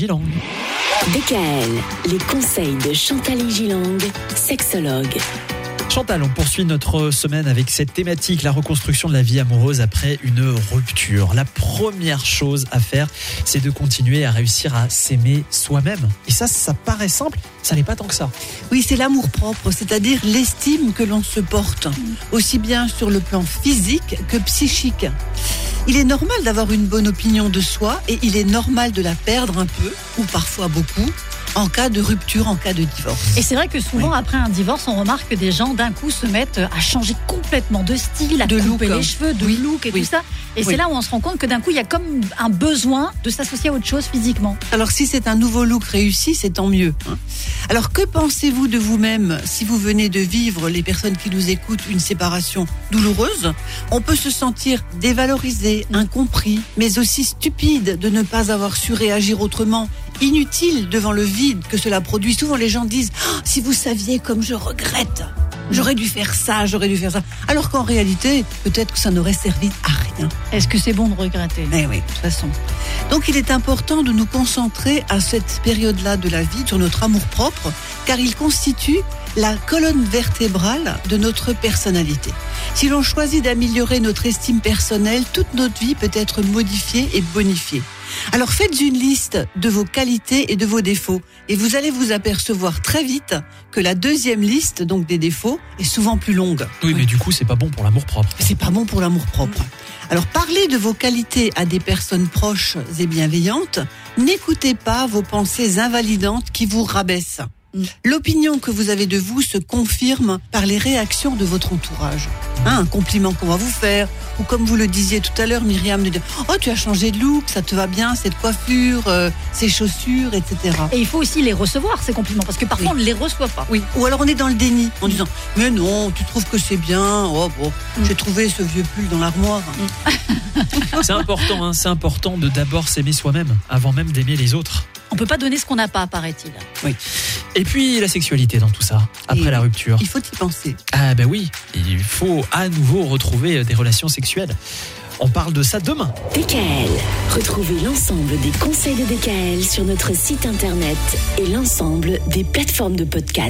Gilang. DKL, les conseils de Chantal Gilang, sexologue. Chantal, on poursuit notre semaine avec cette thématique, la reconstruction de la vie amoureuse après une rupture. La première chose à faire, c'est de continuer à réussir à s'aimer soi-même. Et ça, ça paraît simple, ça n'est pas tant que ça. Oui, c'est l'amour propre, c'est-à-dire l'estime que l'on se porte, aussi bien sur le plan physique que psychique. Il est normal d'avoir une bonne opinion de soi et il est normal de la perdre un peu, ou parfois beaucoup, en cas de rupture, en cas de divorce. Et c'est vrai que souvent, après un divorce, on remarque que des gens d'un coup se mettent à changer complètement de style, à De couper look, les cheveux, de oui, look et oui. tout ça. Et c'est là où on se rend compte que d'un coup, il y a comme un besoin de s'associer à autre chose physiquement. Alors si c'est un nouveau look réussi, c'est tant mieux. hein. Alors que pensez-vous de vous-même si vous venez de vivre, les personnes qui nous écoutent, une séparation douloureuse? On peut se sentir dévalorisé, incompris, mais aussi stupide de ne pas avoir su réagir autrement, inutile devant le vide que cela produit. Souvent les gens disent Ah, si vous saviez comme je regrette. J'aurais dû faire ça, j'aurais dû faire ça. Alors qu'en réalité, peut-être que ça n'aurait servi à rien. Est-ce que c'est bon de regretter? Eh oui, de toute façon. Donc il est important de nous concentrer à cette période-là de la vie sur notre amour-propre, car il constitue la colonne vertébrale de notre personnalité. Si l'on choisit d'améliorer notre estime personnelle, toute notre vie peut être modifiée et bonifiée. Alors faites une liste de vos qualités et de vos défauts, et vous allez vous apercevoir très vite que la deuxième liste, donc des défauts, est souvent plus longue. Oui, mais du coup, c'est pas bon pour l'amour propre. C'est pas bon pour l'amour propre. Alors parlez de vos qualités à des personnes proches et bienveillantes. N'écoutez pas vos pensées invalidantes qui vous rabaissent. Mm. L'opinion que vous avez de vous se confirme par les réactions de votre entourage. Hein, un compliment qu'on va vous faire, ou comme vous le disiez tout à l'heure, Myriam, de dire Oh, tu as changé de look, ça te va bien, cette coiffure, euh, ces chaussures, etc. Et il faut aussi les recevoir, ces compliments, parce que parfois on ne les reçoit pas. Oui. Ou alors on est dans le déni en disant Mais non, tu trouves que c'est bien, oh, bon, Mm. j'ai trouvé ce vieux pull dans l'armoire. C'est important, hein, c'est important de d'abord s'aimer soi-même avant même d'aimer les autres. On peut pas donner ce qu'on n'a pas, paraît-il. Et puis la sexualité dans tout ça, après Et- la rupture. Il faut y penser. Ah ben oui, il faut à nouveau retrouver euh, des relations sexuelles. On parle de ça demain. DKL, retrouvez l'ensemble des conseils de DKL sur notre site internet et l'ensemble des plateformes de podcast.